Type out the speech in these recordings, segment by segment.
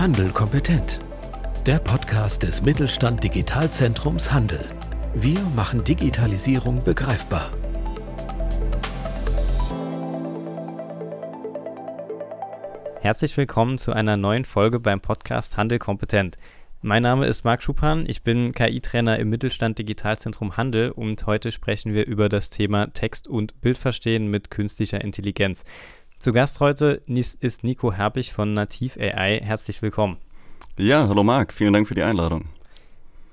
Handel kompetent. Der Podcast des Mittelstand Digitalzentrums Handel. Wir machen Digitalisierung begreifbar. Herzlich willkommen zu einer neuen Folge beim Podcast Handel kompetent. Mein Name ist Marc Schupan, ich bin KI-Trainer im Mittelstand Digitalzentrum Handel und heute sprechen wir über das Thema Text- und Bildverstehen mit künstlicher Intelligenz. Zu Gast heute ist Nico Herbig von Nativ AI. Herzlich willkommen. Ja, hallo Marc, vielen Dank für die Einladung.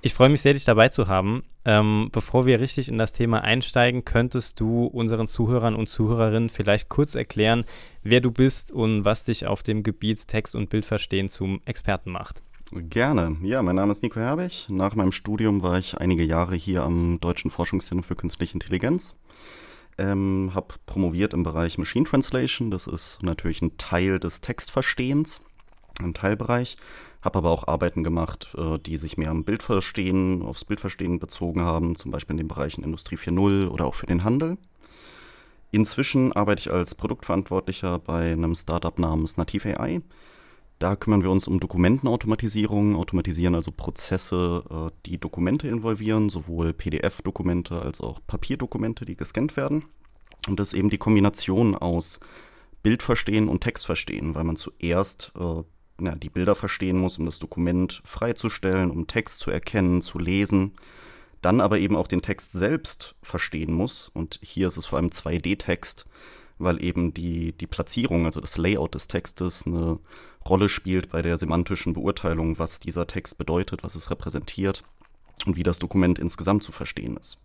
Ich freue mich sehr, dich dabei zu haben. Ähm, bevor wir richtig in das Thema einsteigen, könntest du unseren Zuhörern und Zuhörerinnen vielleicht kurz erklären, wer du bist und was dich auf dem Gebiet Text- und Bildverstehen zum Experten macht. Gerne. Ja, mein Name ist Nico Herbig. Nach meinem Studium war ich einige Jahre hier am Deutschen Forschungszentrum für Künstliche Intelligenz ähm, habe promoviert im Bereich Machine Translation. Das ist natürlich ein Teil des Textverstehens, ein Teilbereich. Habe aber auch Arbeiten gemacht, äh, die sich mehr am Bildverstehen, aufs Bildverstehen bezogen haben, zum Beispiel in den Bereichen Industrie 4.0 oder auch für den Handel. Inzwischen arbeite ich als Produktverantwortlicher bei einem Startup namens Nativ AI. Da kümmern wir uns um Dokumentenautomatisierung, automatisieren also Prozesse, äh, die Dokumente involvieren, sowohl PDF-Dokumente als auch Papierdokumente, die gescannt werden. Und das ist eben die Kombination aus Bildverstehen und Textverstehen, weil man zuerst äh, ja, die Bilder verstehen muss, um das Dokument freizustellen, um Text zu erkennen, zu lesen, dann aber eben auch den Text selbst verstehen muss. Und hier ist es vor allem 2D-Text, weil eben die, die Platzierung, also das Layout des Textes, eine Rolle spielt bei der semantischen Beurteilung, was dieser Text bedeutet, was es repräsentiert und wie das Dokument insgesamt zu verstehen ist.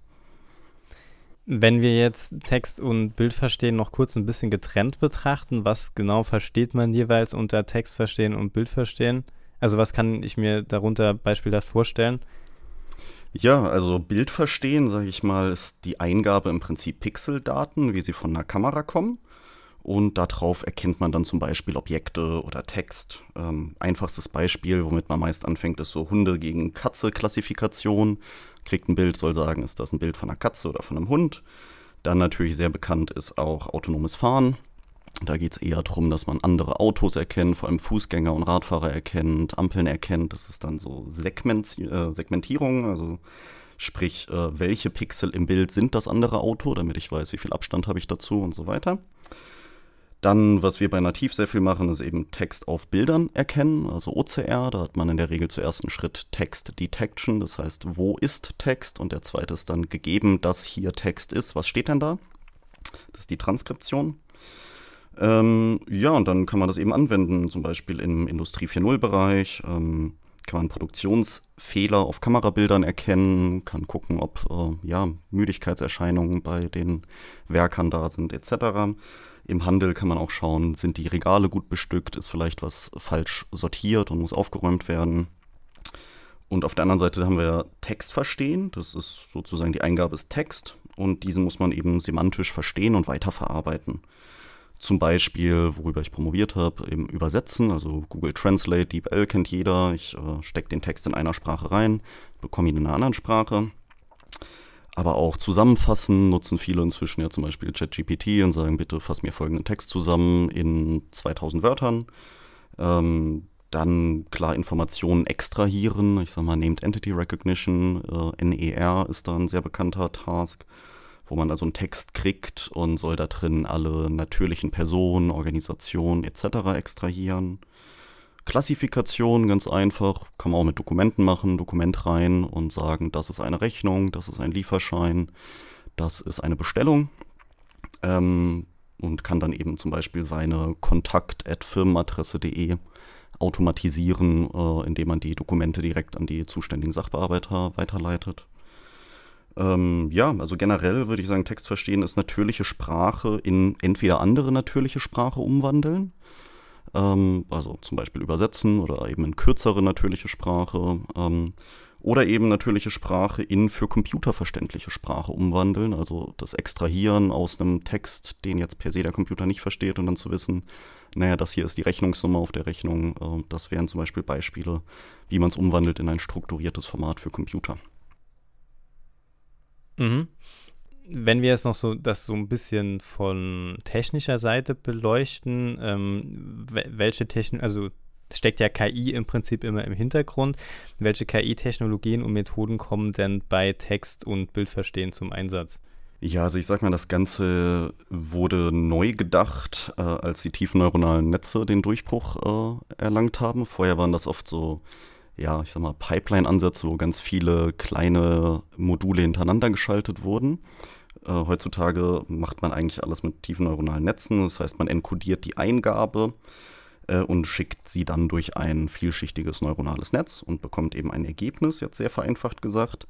Wenn wir jetzt Text und Bild verstehen noch kurz ein bisschen getrennt betrachten, was genau versteht man jeweils unter Text verstehen und Bild verstehen? Also was kann ich mir darunter beispielhaft vorstellen? Ja, also Bild verstehen, sage ich mal, ist die Eingabe im Prinzip Pixeldaten, wie sie von einer Kamera kommen. Und darauf erkennt man dann zum Beispiel Objekte oder Text. Ähm, einfachstes Beispiel, womit man meist anfängt, ist so Hunde gegen Katze-Klassifikation. Kriegt ein Bild, soll sagen, ist das ein Bild von einer Katze oder von einem Hund. Dann natürlich sehr bekannt ist auch autonomes Fahren. Da geht es eher darum, dass man andere Autos erkennt, vor allem Fußgänger und Radfahrer erkennt, Ampeln erkennt. Das ist dann so Segment, äh, Segmentierung, also sprich, äh, welche Pixel im Bild sind das andere Auto, damit ich weiß, wie viel Abstand habe ich dazu und so weiter. Dann, was wir bei Nativ sehr viel machen, ist eben Text auf Bildern erkennen, also OCR. Da hat man in der Regel zuerst einen Schritt Text Detection, das heißt, wo ist Text? Und der zweite ist dann gegeben, dass hier Text ist. Was steht denn da? Das ist die Transkription. Ähm, ja, und dann kann man das eben anwenden, zum Beispiel im Industrie 4.0-Bereich. Ähm, kann man Produktionsfehler auf Kamerabildern erkennen, kann gucken, ob äh, ja, Müdigkeitserscheinungen bei den Werkern da sind, etc. Im Handel kann man auch schauen, sind die Regale gut bestückt, ist vielleicht was falsch sortiert und muss aufgeräumt werden. Und auf der anderen Seite haben wir Text verstehen, das ist sozusagen die Eingabe ist Text und diesen muss man eben semantisch verstehen und weiterverarbeiten. Zum Beispiel, worüber ich promoviert habe, eben übersetzen, also Google Translate, DeepL kennt jeder. Ich äh, stecke den Text in einer Sprache rein, bekomme ihn in einer anderen Sprache aber auch zusammenfassen nutzen viele inzwischen ja zum Beispiel ChatGPT und sagen, bitte fass mir folgenden Text zusammen in 2000 Wörtern. Ähm, dann klar Informationen extrahieren. Ich sag mal, Named Entity Recognition, äh, NER ist da ein sehr bekannter Task, wo man also einen Text kriegt und soll da drin alle natürlichen Personen, Organisationen etc. extrahieren. Klassifikation ganz einfach, kann man auch mit Dokumenten machen, Dokument rein und sagen, das ist eine Rechnung, das ist ein Lieferschein, das ist eine Bestellung ähm, und kann dann eben zum Beispiel seine kontakt.firmenadresse.de automatisieren, äh, indem man die Dokumente direkt an die zuständigen Sachbearbeiter weiterleitet. Ähm, ja, also generell würde ich sagen, Text verstehen ist natürliche Sprache in entweder andere natürliche Sprache umwandeln ähm, also zum Beispiel übersetzen oder eben in kürzere natürliche Sprache ähm, oder eben natürliche Sprache in für Computer verständliche Sprache umwandeln, also das Extrahieren aus einem Text, den jetzt per se der Computer nicht versteht und dann zu wissen, naja, das hier ist die Rechnungssumme auf der Rechnung, äh, das wären zum Beispiel Beispiele, wie man es umwandelt in ein strukturiertes Format für Computer. Mhm wenn wir jetzt noch so das so ein bisschen von technischer Seite beleuchten, ähm, welche Technik, also steckt ja KI im Prinzip immer im Hintergrund. Welche KI-Technologien und Methoden kommen denn bei Text- und Bildverstehen zum Einsatz? Ja, also ich sag mal, das Ganze wurde neu gedacht, äh, als die tiefen neuronalen Netze den Durchbruch äh, erlangt haben. Vorher waren das oft so, ja, ich sag mal, Pipeline-Ansätze, wo ganz viele kleine Module hintereinander geschaltet wurden. Äh, heutzutage macht man eigentlich alles mit tiefen neuronalen Netzen. Das heißt, man enkodiert die Eingabe äh, und schickt sie dann durch ein vielschichtiges neuronales Netz und bekommt eben ein Ergebnis, jetzt sehr vereinfacht gesagt.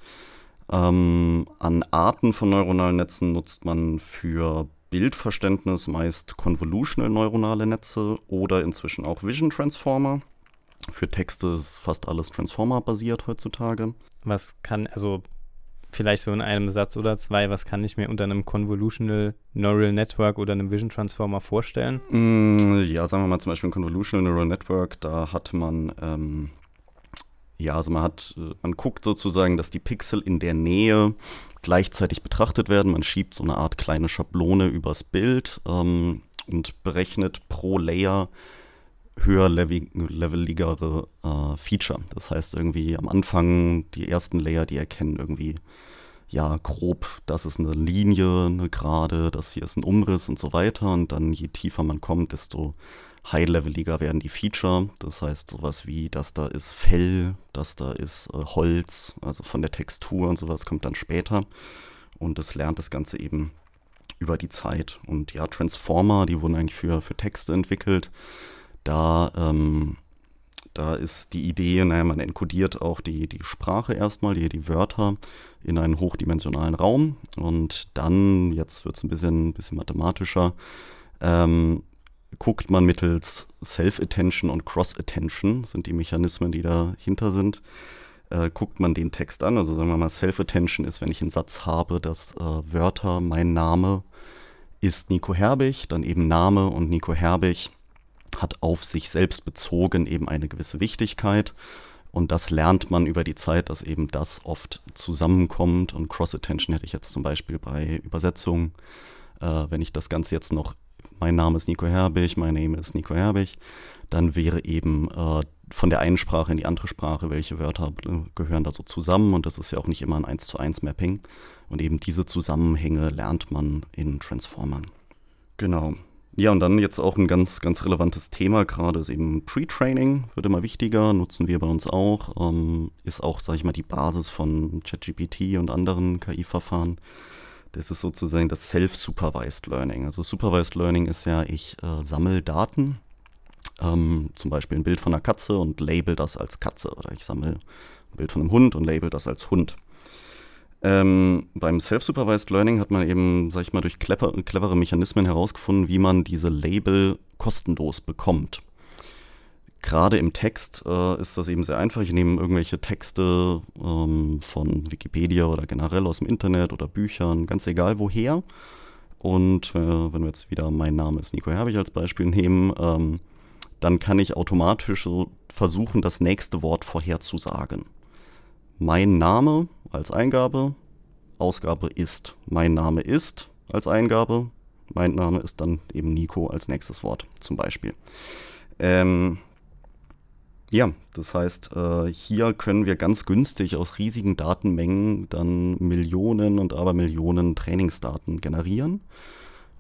Ähm, an Arten von neuronalen Netzen nutzt man für Bildverständnis meist Convolutional neuronale Netze oder inzwischen auch Vision Transformer. Für Texte ist fast alles Transformer-basiert heutzutage. Was kann, also vielleicht so in einem Satz oder zwei, was kann ich mir unter einem Convolutional Neural Network oder einem Vision Transformer vorstellen? Mm, ja, sagen wir mal zum Beispiel ein Convolutional Neural Network, da hat man, ähm, ja, also man hat, äh, man guckt sozusagen, dass die Pixel in der Nähe gleichzeitig betrachtet werden. Man schiebt so eine Art kleine Schablone übers Bild ähm, und berechnet pro Layer höherleveligere äh, Feature. Das heißt irgendwie am Anfang die ersten Layer, die erkennen irgendwie ja grob, das ist eine Linie, eine Gerade, das hier ist ein Umriss und so weiter. Und dann je tiefer man kommt, desto high-leveliger werden die Feature. Das heißt sowas wie, das da ist Fell, das da ist äh, Holz, also von der Textur und sowas kommt dann später. Und es lernt das Ganze eben über die Zeit. Und ja, Transformer, die wurden eigentlich für, für Texte entwickelt. Da, ähm, da ist die Idee, naja, man enkodiert auch die, die Sprache erstmal, die, die Wörter in einen hochdimensionalen Raum und dann, jetzt wird es ein bisschen, bisschen mathematischer, ähm, guckt man mittels Self-Attention und Cross-Attention, sind die Mechanismen, die dahinter sind, äh, guckt man den Text an. Also sagen wir mal, Self-Attention ist, wenn ich einen Satz habe, dass äh, Wörter, mein Name ist Nico Herbig, dann eben Name und Nico Herbig hat auf sich selbst bezogen eben eine gewisse Wichtigkeit. Und das lernt man über die Zeit, dass eben das oft zusammenkommt. Und Cross-Attention hätte ich jetzt zum Beispiel bei Übersetzungen. Äh, wenn ich das Ganze jetzt noch, mein Name ist Nico Herbig, mein Name ist Nico Herbig, dann wäre eben äh, von der einen Sprache in die andere Sprache, welche Wörter gehören da so zusammen. Und das ist ja auch nicht immer ein 1 zu 1 Mapping. Und eben diese Zusammenhänge lernt man in Transformern. Genau. Ja, und dann jetzt auch ein ganz, ganz relevantes Thema gerade ist eben Pre-Training, wird immer wichtiger, nutzen wir bei uns auch, ähm, ist auch, sage ich mal, die Basis von ChatGPT und anderen KI-Verfahren. Das ist sozusagen das Self-Supervised Learning. Also Supervised Learning ist ja, ich äh, sammle Daten, ähm, zum Beispiel ein Bild von einer Katze und label das als Katze oder ich sammle ein Bild von einem Hund und label das als Hund. Ähm, beim Self-Supervised Learning hat man eben, sag ich mal, durch clever, clevere Mechanismen herausgefunden, wie man diese Label kostenlos bekommt. Gerade im Text äh, ist das eben sehr einfach. Ich nehme irgendwelche Texte ähm, von Wikipedia oder generell aus dem Internet oder Büchern, ganz egal woher. Und äh, wenn wir jetzt wieder mein Name ist Nico Herbig als Beispiel nehmen, ähm, dann kann ich automatisch so versuchen, das nächste Wort vorherzusagen mein Name als Eingabe, Ausgabe ist mein Name ist als Eingabe, mein Name ist dann eben Nico als nächstes Wort zum Beispiel. Ähm, ja, das heißt, äh, hier können wir ganz günstig aus riesigen Datenmengen dann Millionen und Abermillionen Trainingsdaten generieren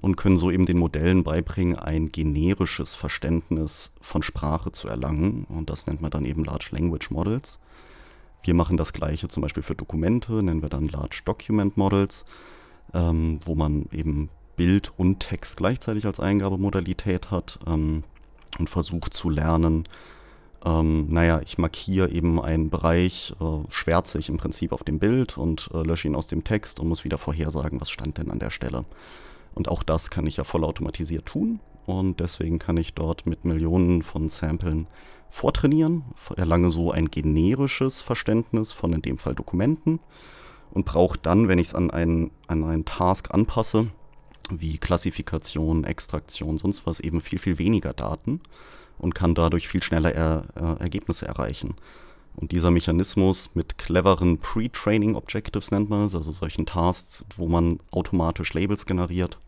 und können so eben den Modellen beibringen, ein generisches Verständnis von Sprache zu erlangen. Und das nennt man dann eben Large Language Models. Wir machen das gleiche zum Beispiel für Dokumente, nennen wir dann Large Document Models, ähm, wo man eben Bild und Text gleichzeitig als Eingabemodalität hat ähm, und versucht zu lernen, ähm, naja, ich markiere eben einen Bereich, äh, schwärze ich im Prinzip auf dem Bild und äh, lösche ihn aus dem Text und muss wieder vorhersagen, was stand denn an der Stelle. Und auch das kann ich ja vollautomatisiert tun und deswegen kann ich dort mit Millionen von Samplen vortrainieren, erlange so ein generisches Verständnis von in dem Fall Dokumenten und brauche dann, wenn ich es an einen, an einen Task anpasse, wie Klassifikation, Extraktion, sonst was, eben viel, viel weniger Daten und kann dadurch viel schneller er, äh, Ergebnisse erreichen. Und dieser Mechanismus mit cleveren Pre-Training Objectives nennt man es, also solchen Tasks, wo man automatisch Labels generiert,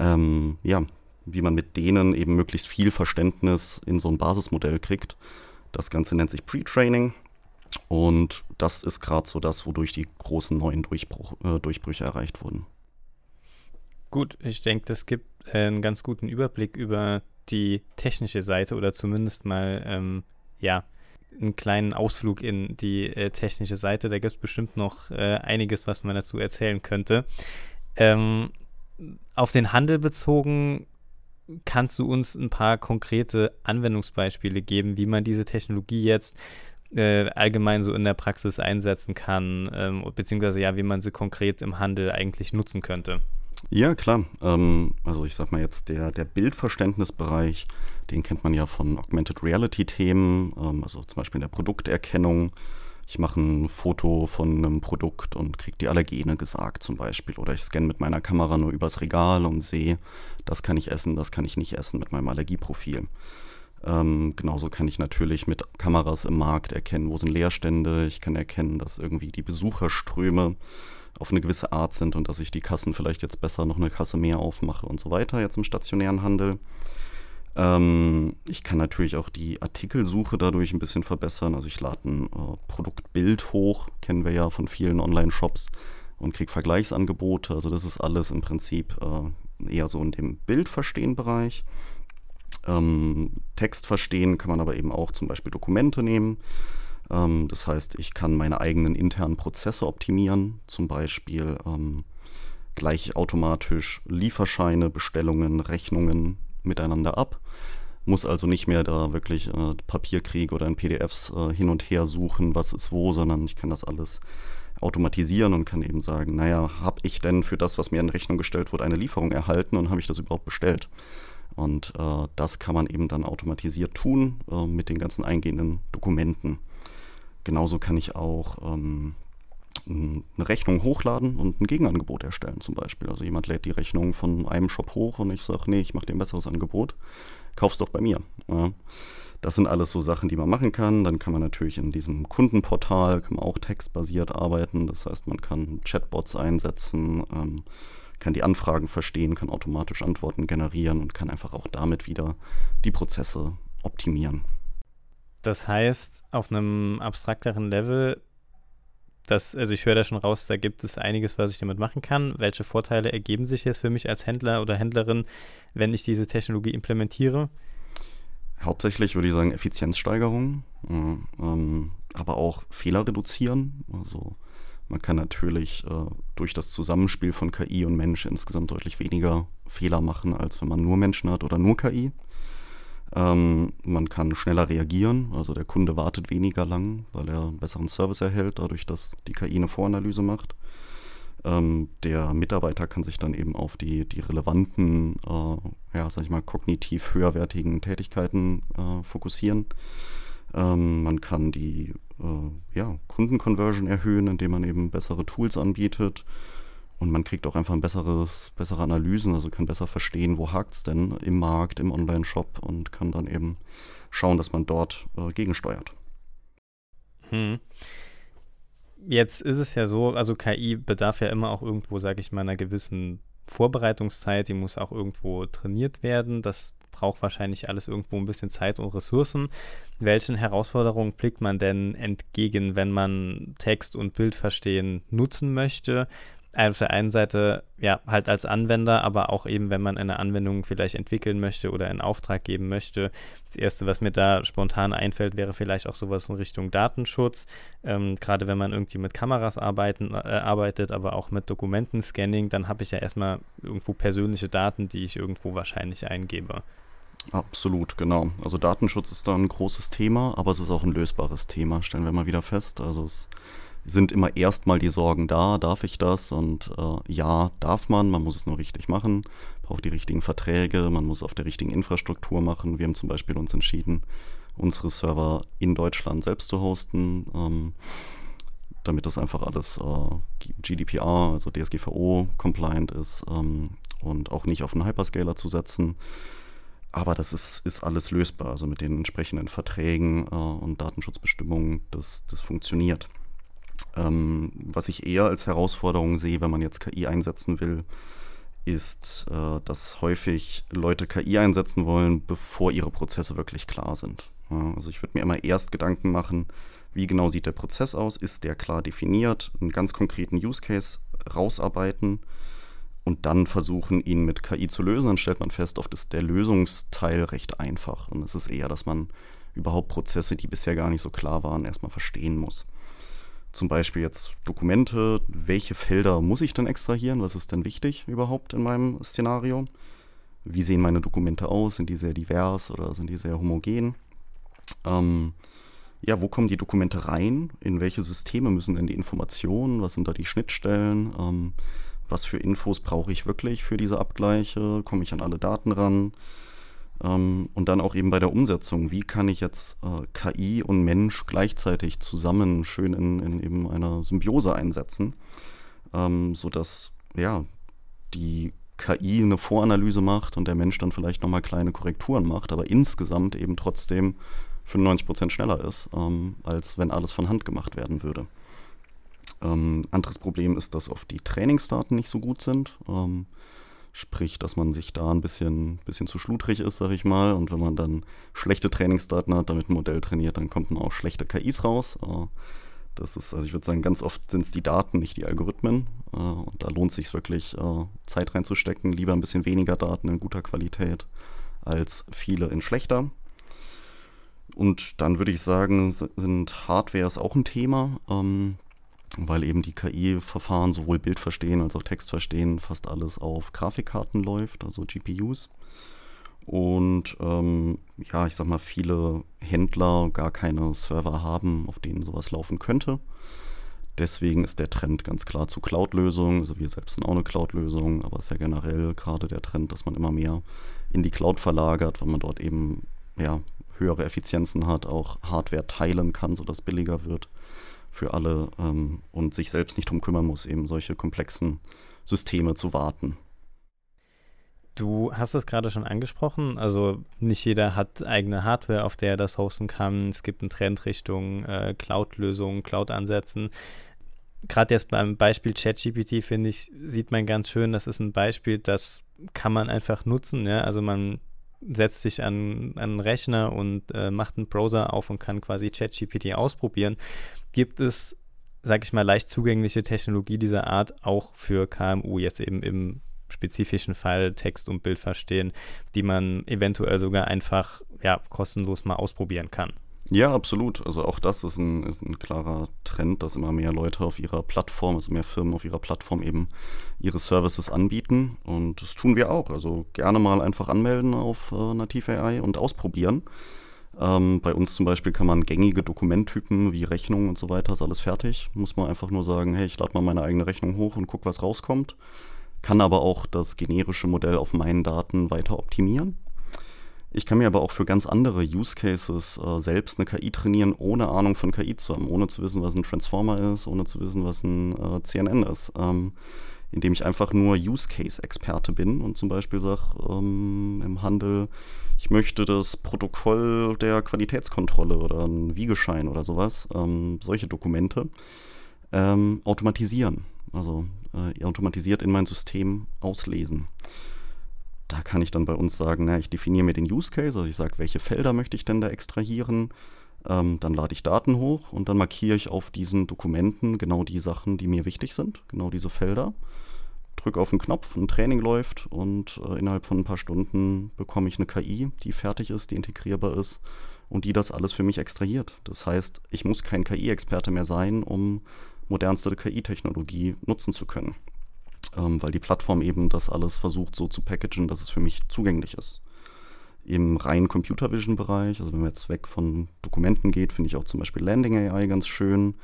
ähm, ja, wie man mit denen eben möglichst viel Verständnis in so ein Basismodell kriegt. Das Ganze nennt sich Pre-Training. Und das ist gerade so das, wodurch die großen neuen Durchbruch, äh, Durchbrüche erreicht wurden. Gut, ich denke, das gibt äh, einen ganz guten Überblick über die technische Seite oder zumindest mal, ähm, ja, einen kleinen Ausflug in die äh, technische Seite. Da gibt es bestimmt noch äh, einiges, was man dazu erzählen könnte. Ähm, auf den Handel bezogen, kannst du uns ein paar konkrete Anwendungsbeispiele geben, wie man diese Technologie jetzt äh, allgemein so in der Praxis einsetzen kann, ähm, beziehungsweise ja, wie man sie konkret im Handel eigentlich nutzen könnte? Ja, klar. Ähm, also ich sag mal jetzt, der, der Bildverständnisbereich, den kennt man ja von Augmented Reality-Themen, ähm, also zum Beispiel in der Produkterkennung. Ich mache ein Foto von einem Produkt und kriege die Allergene gesagt zum Beispiel. Oder ich scanne mit meiner Kamera nur übers Regal und sehe, das kann ich essen, das kann ich nicht essen mit meinem Allergieprofil. Ähm, genauso kann ich natürlich mit Kameras im Markt erkennen, wo sind Leerstände. Ich kann erkennen, dass irgendwie die Besucherströme auf eine gewisse Art sind und dass ich die Kassen vielleicht jetzt besser noch eine Kasse mehr aufmache und so weiter, jetzt im stationären Handel. Ähm, ich kann natürlich auch die Artikelsuche dadurch ein bisschen verbessern. Also ich lade ein äh, Produktbild hoch, kennen wir ja von vielen Online-Shops und kriege Vergleichsangebote. Also das ist alles im Prinzip äh, eher so in dem Bildverstehen-Bereich. Ähm, Text verstehen kann man aber eben auch zum Beispiel Dokumente nehmen. Ähm, das heißt, ich kann meine eigenen internen Prozesse optimieren, zum Beispiel ähm, gleich automatisch Lieferscheine, Bestellungen, Rechnungen miteinander ab. Muss also nicht mehr da wirklich äh, Papierkrieg oder in PDFs äh, hin und her suchen, was ist wo, sondern ich kann das alles automatisieren und kann eben sagen, naja, habe ich denn für das, was mir in Rechnung gestellt wurde, eine Lieferung erhalten und habe ich das überhaupt bestellt? Und äh, das kann man eben dann automatisiert tun äh, mit den ganzen eingehenden Dokumenten. Genauso kann ich auch ähm, eine Rechnung hochladen und ein Gegenangebot erstellen zum Beispiel. Also jemand lädt die Rechnung von einem Shop hoch und ich sage, nee, ich mache dir ein besseres Angebot, kauf's doch bei mir. Ja. Das sind alles so Sachen, die man machen kann. Dann kann man natürlich in diesem Kundenportal kann man auch textbasiert arbeiten. Das heißt, man kann Chatbots einsetzen, ähm, kann die Anfragen verstehen, kann automatisch Antworten generieren und kann einfach auch damit wieder die Prozesse optimieren. Das heißt, auf einem abstrakteren Level, das, also ich höre da schon raus, da gibt es einiges, was ich damit machen kann. Welche Vorteile ergeben sich jetzt für mich als Händler oder Händlerin, wenn ich diese Technologie implementiere? Hauptsächlich würde ich sagen Effizienzsteigerung, äh, ähm, aber auch Fehler reduzieren. Also man kann natürlich äh, durch das Zusammenspiel von KI und Mensch insgesamt deutlich weniger Fehler machen, als wenn man nur Menschen hat oder nur KI. Ähm, man kann schneller reagieren, also der Kunde wartet weniger lang, weil er einen besseren Service erhält, dadurch, dass die KI eine Voranalyse macht. Ähm, der Mitarbeiter kann sich dann eben auf die, die relevanten, äh, ja, sag ich mal, kognitiv höherwertigen Tätigkeiten äh, fokussieren. Ähm, man kann die äh, ja, Kundenconversion erhöhen, indem man eben bessere Tools anbietet. Und man kriegt auch einfach ein besseres, bessere Analysen, also kann besser verstehen, wo hakt es denn im Markt, im Online-Shop und kann dann eben schauen, dass man dort äh, gegensteuert. Hm. Jetzt ist es ja so, also KI bedarf ja immer auch irgendwo, sage ich mal, einer gewissen Vorbereitungszeit, die muss auch irgendwo trainiert werden. Das braucht wahrscheinlich alles irgendwo ein bisschen Zeit und Ressourcen. Welchen Herausforderungen blickt man denn entgegen, wenn man Text und Bild verstehen nutzen möchte? Auf der einen Seite ja halt als Anwender, aber auch eben, wenn man eine Anwendung vielleicht entwickeln möchte oder in Auftrag geben möchte. Das erste, was mir da spontan einfällt, wäre vielleicht auch sowas in Richtung Datenschutz. Ähm, Gerade wenn man irgendwie mit Kameras arbeiten, äh, arbeitet, aber auch mit Dokumentenscanning, dann habe ich ja erstmal irgendwo persönliche Daten, die ich irgendwo wahrscheinlich eingebe. Absolut, genau. Also Datenschutz ist da ein großes Thema, aber es ist auch ein lösbares Thema, stellen wir mal wieder fest. Also es sind immer erstmal die Sorgen da, darf ich das? Und äh, ja, darf man, man muss es nur richtig machen, braucht die richtigen Verträge, man muss auf der richtigen Infrastruktur machen. Wir haben zum Beispiel uns entschieden, unsere Server in Deutschland selbst zu hosten, ähm, damit das einfach alles äh, GDPR, also DSGVO-compliant ist ähm, und auch nicht auf einen Hyperscaler zu setzen. Aber das ist, ist alles lösbar, also mit den entsprechenden Verträgen äh, und Datenschutzbestimmungen, das, das funktioniert. Ähm, was ich eher als Herausforderung sehe, wenn man jetzt KI einsetzen will, ist, äh, dass häufig Leute KI einsetzen wollen, bevor ihre Prozesse wirklich klar sind. Ja, also ich würde mir immer erst Gedanken machen, wie genau sieht der Prozess aus, ist der klar definiert, einen ganz konkreten Use Case rausarbeiten und dann versuchen, ihn mit KI zu lösen. Dann stellt man fest, oft ist der Lösungsteil recht einfach. Und es ist eher, dass man überhaupt Prozesse, die bisher gar nicht so klar waren, erstmal verstehen muss. Zum Beispiel jetzt Dokumente, welche Felder muss ich denn extrahieren? Was ist denn wichtig überhaupt in meinem Szenario? Wie sehen meine Dokumente aus? Sind die sehr divers oder sind die sehr homogen? Ähm, ja, wo kommen die Dokumente rein? In welche Systeme müssen denn die Informationen? Was sind da die Schnittstellen? Ähm, was für Infos brauche ich wirklich für diese Abgleiche? Komme ich an alle Daten ran? Ähm, und dann auch eben bei der Umsetzung, wie kann ich jetzt äh, KI und Mensch gleichzeitig zusammen schön in, in eben einer Symbiose einsetzen, ähm, sodass ja, die KI eine Voranalyse macht und der Mensch dann vielleicht nochmal kleine Korrekturen macht, aber insgesamt eben trotzdem 95% schneller ist, ähm, als wenn alles von Hand gemacht werden würde. Ähm, anderes Problem ist, dass oft die Trainingsdaten nicht so gut sind. Ähm, sprich, dass man sich da ein bisschen, bisschen zu schludrig ist, sag ich mal. Und wenn man dann schlechte Trainingsdaten hat, damit ein Modell trainiert, dann kommt man auch schlechte KIs raus. Äh, das ist, also ich würde sagen, ganz oft sind es die Daten, nicht die Algorithmen. Äh, und da lohnt es sich wirklich, äh, Zeit reinzustecken. Lieber ein bisschen weniger Daten in guter Qualität als viele in schlechter. Und dann würde ich sagen, sind Hardwares auch ein Thema. Ähm, weil eben die KI-Verfahren sowohl Bild verstehen als auch Text verstehen fast alles auf Grafikkarten läuft, also GPUs. Und ähm, ja, ich sag mal, viele Händler gar keine Server haben, auf denen sowas laufen könnte. Deswegen ist der Trend ganz klar zu Cloud-Lösungen. Also wir selbst sind auch eine Cloud-Lösung, aber es ist ja generell gerade der Trend, dass man immer mehr in die Cloud verlagert, weil man dort eben ja, höhere Effizienzen hat, auch Hardware teilen kann, sodass es billiger wird für alle ähm, und sich selbst nicht darum kümmern muss, eben solche komplexen Systeme zu warten. Du hast es gerade schon angesprochen, also nicht jeder hat eigene Hardware, auf der er das hosten kann. Es gibt einen Trend Richtung äh, Cloud-Lösungen, Cloud-Ansätzen. Gerade jetzt beim Beispiel ChatGPT, finde ich, sieht man ganz schön, das ist ein Beispiel, das kann man einfach nutzen. Ja? Also man setzt sich an, an einen Rechner und äh, macht einen Browser auf und kann quasi ChatGPT ausprobieren gibt es, sag ich mal, leicht zugängliche Technologie dieser Art auch für KMU, jetzt eben im spezifischen Fall Text und Bild verstehen, die man eventuell sogar einfach ja, kostenlos mal ausprobieren kann. Ja, absolut. Also auch das ist ein, ist ein klarer Trend, dass immer mehr Leute auf ihrer Plattform, also mehr Firmen auf ihrer Plattform eben ihre Services anbieten. Und das tun wir auch. Also gerne mal einfach anmelden auf äh, Nativ AI und ausprobieren. Ähm, bei uns zum Beispiel kann man gängige Dokumenttypen wie Rechnungen und so weiter, ist alles fertig. Muss man einfach nur sagen, hey, ich lade mal meine eigene Rechnung hoch und gucke, was rauskommt. Kann aber auch das generische Modell auf meinen Daten weiter optimieren. Ich kann mir aber auch für ganz andere Use Cases äh, selbst eine KI trainieren, ohne Ahnung von KI zu haben, ohne zu wissen, was ein Transformer ist, ohne zu wissen, was ein äh, CNN ist. Ähm, indem ich einfach nur Use Case Experte bin und zum Beispiel sage ähm, im Handel, ich möchte das Protokoll der Qualitätskontrolle oder ein Wiegeschein oder sowas, ähm, solche Dokumente, ähm, automatisieren. Also äh, automatisiert in mein System auslesen. Da kann ich dann bei uns sagen, na, ich definiere mir den Use Case, also ich sage, welche Felder möchte ich denn da extrahieren. Ähm, dann lade ich Daten hoch und dann markiere ich auf diesen Dokumenten genau die Sachen, die mir wichtig sind, genau diese Felder drücke auf den Knopf, ein Training läuft und äh, innerhalb von ein paar Stunden bekomme ich eine KI, die fertig ist, die integrierbar ist und die das alles für mich extrahiert. Das heißt, ich muss kein KI-Experte mehr sein, um modernste KI-Technologie nutzen zu können, ähm, weil die Plattform eben das alles versucht so zu packagen, dass es für mich zugänglich ist. Im reinen Computer Vision Bereich, also wenn man jetzt weg von Dokumenten geht, finde ich auch zum Beispiel Landing AI ganz schön.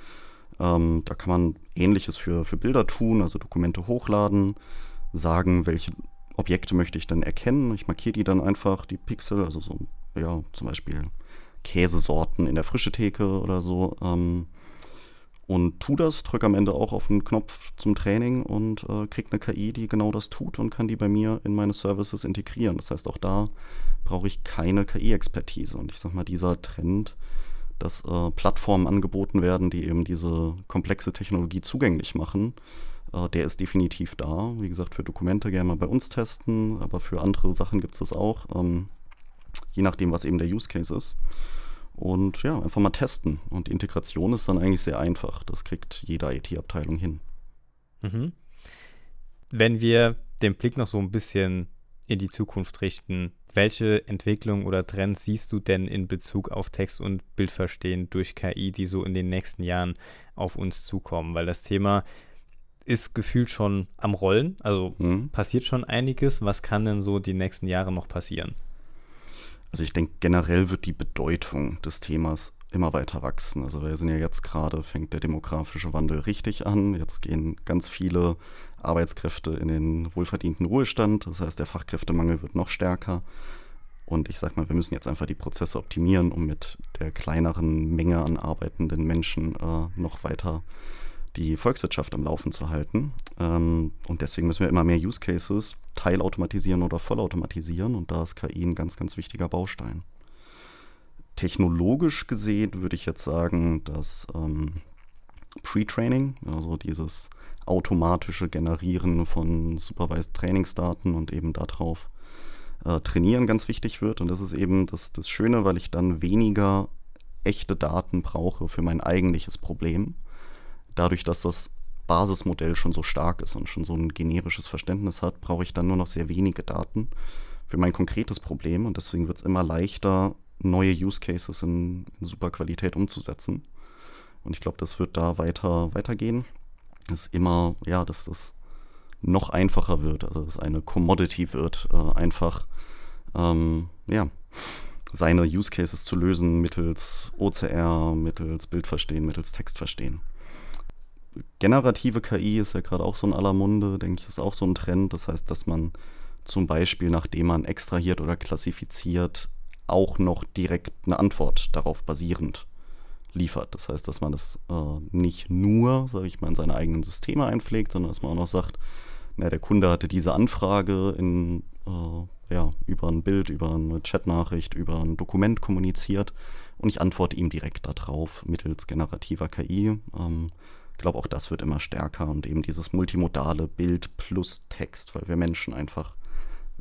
Ähm, da kann man ähnliches für, für Bilder tun, also Dokumente hochladen, sagen, welche Objekte möchte ich dann erkennen. Ich markiere die dann einfach, die Pixel, also so, ja, zum Beispiel Käsesorten in der frische Theke oder so. Ähm, und tu das, drücke am Ende auch auf den Knopf zum Training und äh, krieg eine KI, die genau das tut und kann die bei mir in meine Services integrieren. Das heißt, auch da brauche ich keine KI-Expertise. Und ich sag mal, dieser Trend, dass äh, Plattformen angeboten werden, die eben diese komplexe Technologie zugänglich machen, Äh, der ist definitiv da. Wie gesagt, für Dokumente gerne mal bei uns testen, aber für andere Sachen gibt es das auch. Ähm, je nachdem, was eben der Use Case ist. Und ja, einfach mal testen. Und Integration ist dann eigentlich sehr einfach. Das kriegt jede IT-Abteilung hin. Mhm. Wenn wir den Blick noch so ein bisschen in die Zukunft richten, welche Entwicklungen oder Trends siehst du denn in Bezug auf Text- und Bildverstehen durch KI, die so in den nächsten Jahren auf uns zukommen? Weil das Thema ist gefühlt schon am Rollen, also mhm. passiert schon einiges. Was kann denn so die nächsten Jahre noch passieren? Also ich denke, generell wird die Bedeutung des Themas immer weiter wachsen. Also wir sind ja jetzt gerade, fängt der demografische Wandel richtig an. Jetzt gehen ganz viele Arbeitskräfte in den wohlverdienten Ruhestand. Das heißt, der Fachkräftemangel wird noch stärker. Und ich sag mal, wir müssen jetzt einfach die Prozesse optimieren, um mit der kleineren Menge an arbeitenden Menschen äh, noch weiter die Volkswirtschaft am Laufen zu halten. Ähm, und deswegen müssen wir immer mehr Use Cases teilautomatisieren oder vollautomatisieren. Und da ist KI ein ganz, ganz wichtiger Baustein. Technologisch gesehen würde ich jetzt sagen, dass ähm, Pre-Training, also dieses automatische Generieren von Supervised Trainingsdaten und eben darauf äh, trainieren ganz wichtig wird. Und das ist eben das, das Schöne, weil ich dann weniger echte Daten brauche für mein eigentliches Problem, dadurch, dass das Basismodell schon so stark ist und schon so ein generisches Verständnis hat, brauche ich dann nur noch sehr wenige Daten für mein konkretes Problem und deswegen wird es immer leichter, neue Use Cases in, in super Qualität umzusetzen. Und ich glaube, das wird da weiter weitergehen. Dass immer, ja, dass das noch einfacher wird, also dass es eine Commodity wird, äh, einfach ähm, ja, seine Use Cases zu lösen mittels OCR, mittels Bildverstehen, mittels Textverstehen generative KI ist ja gerade auch so in aller Munde, denke ich, ist auch so ein Trend. Das heißt, dass man zum Beispiel, nachdem man extrahiert oder klassifiziert, auch noch direkt eine Antwort darauf basierend liefert. Das heißt, dass man das äh, nicht nur, sage ich mal, in seine eigenen Systeme einpflegt, sondern dass man auch noch sagt, na, der Kunde hatte diese Anfrage in, äh, ja, über ein Bild, über eine Chatnachricht, über ein Dokument kommuniziert und ich antworte ihm direkt darauf mittels generativer KI. Ähm, ich glaube, auch das wird immer stärker und eben dieses multimodale Bild plus Text, weil wir Menschen einfach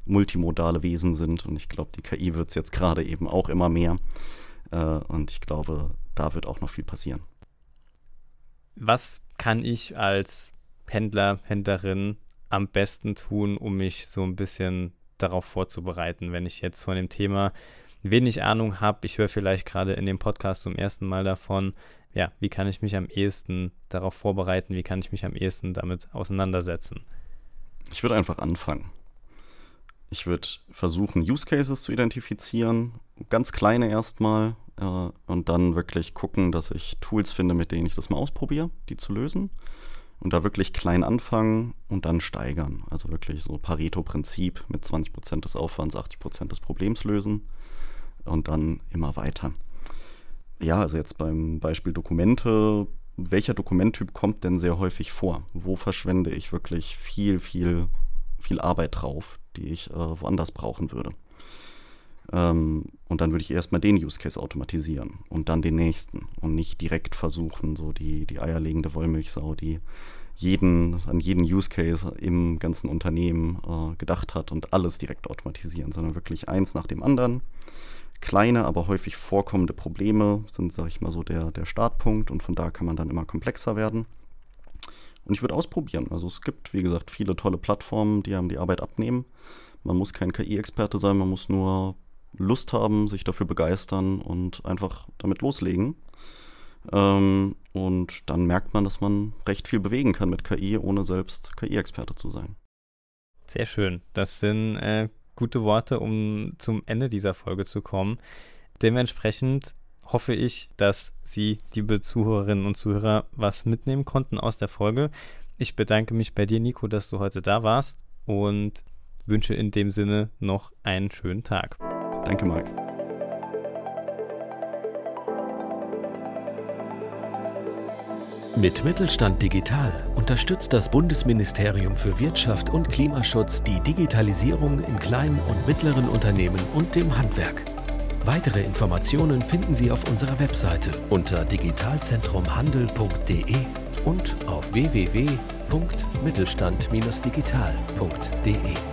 multimodale Wesen sind und ich glaube, die KI wird es jetzt gerade eben auch immer mehr äh, und ich glaube, da wird auch noch viel passieren. Was kann ich als Händler, Händlerin am besten tun, um mich so ein bisschen darauf vorzubereiten, wenn ich jetzt von dem Thema wenig Ahnung habe, ich höre vielleicht gerade in dem Podcast zum ersten Mal davon, ja, wie kann ich mich am ehesten darauf vorbereiten, wie kann ich mich am ehesten damit auseinandersetzen? Ich würde einfach anfangen. Ich würde versuchen, Use Cases zu identifizieren, ganz kleine erstmal, äh, und dann wirklich gucken, dass ich Tools finde, mit denen ich das mal ausprobiere, die zu lösen. Und da wirklich klein anfangen und dann steigern. Also wirklich so Pareto-Prinzip mit 20% des Aufwands, 80% des Problems lösen und dann immer weiter. Ja, also jetzt beim Beispiel Dokumente, welcher Dokumenttyp kommt denn sehr häufig vor? Wo verschwende ich wirklich viel, viel, viel Arbeit drauf, die ich äh, woanders brauchen würde? Ähm, und dann würde ich erstmal den Use Case automatisieren und dann den nächsten und nicht direkt versuchen, so die, die eierlegende Wollmilchsau, die jeden, an jeden Use Case im ganzen Unternehmen äh, gedacht hat und alles direkt automatisieren, sondern wirklich eins nach dem anderen kleine, aber häufig vorkommende Probleme sind, sage ich mal so, der, der Startpunkt und von da kann man dann immer komplexer werden. Und ich würde ausprobieren. Also es gibt, wie gesagt, viele tolle Plattformen, die einem die Arbeit abnehmen. Man muss kein KI-Experte sein, man muss nur Lust haben, sich dafür begeistern und einfach damit loslegen. Ähm, und dann merkt man, dass man recht viel bewegen kann mit KI, ohne selbst KI-Experte zu sein. Sehr schön. Das sind äh, gute Worte, um zum Ende dieser Folge zu kommen. Dementsprechend hoffe ich, dass Sie, liebe Zuhörerinnen und Zuhörer, was mitnehmen konnten aus der Folge. Ich bedanke mich bei dir, Nico, dass du heute da warst und wünsche in dem Sinne noch einen schönen Tag. Danke, Marc. Mit Mittelstand Digital unterstützt das Bundesministerium für Wirtschaft und Klimaschutz die Digitalisierung in kleinen und mittleren Unternehmen und dem Handwerk. Weitere Informationen finden Sie auf unserer Webseite unter digitalzentrumhandel.de und auf www.mittelstand-digital.de.